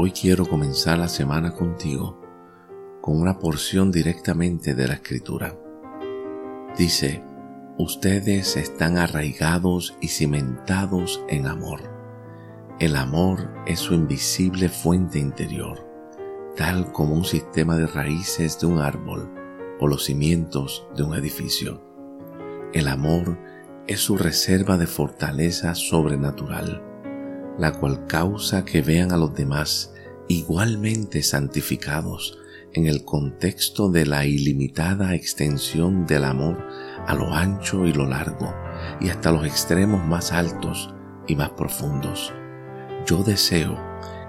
Hoy quiero comenzar la semana contigo con una porción directamente de la escritura. Dice, ustedes están arraigados y cimentados en amor. El amor es su invisible fuente interior, tal como un sistema de raíces de un árbol o los cimientos de un edificio. El amor es su reserva de fortaleza sobrenatural, la cual causa que vean a los demás igualmente santificados en el contexto de la ilimitada extensión del amor a lo ancho y lo largo y hasta los extremos más altos y más profundos. Yo deseo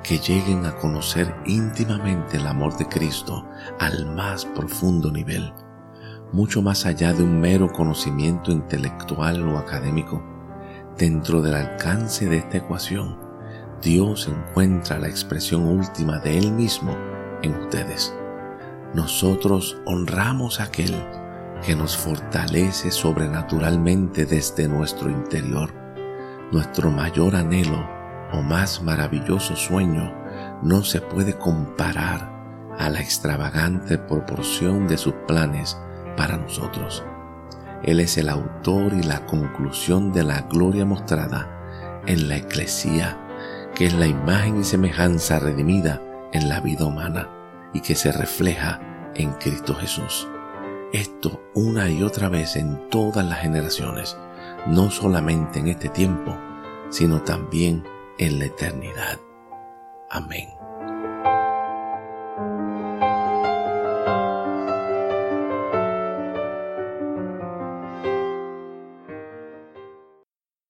que lleguen a conocer íntimamente el amor de Cristo al más profundo nivel, mucho más allá de un mero conocimiento intelectual o académico. Dentro del alcance de esta ecuación, Dios encuentra la expresión última de Él mismo en ustedes. Nosotros honramos a aquel que nos fortalece sobrenaturalmente desde nuestro interior. Nuestro mayor anhelo o más maravilloso sueño no se puede comparar a la extravagante proporción de sus planes para nosotros. Él es el autor y la conclusión de la gloria mostrada en la eclesía, que es la imagen y semejanza redimida en la vida humana y que se refleja en Cristo Jesús. Esto una y otra vez en todas las generaciones, no solamente en este tiempo, sino también en la eternidad. Amén.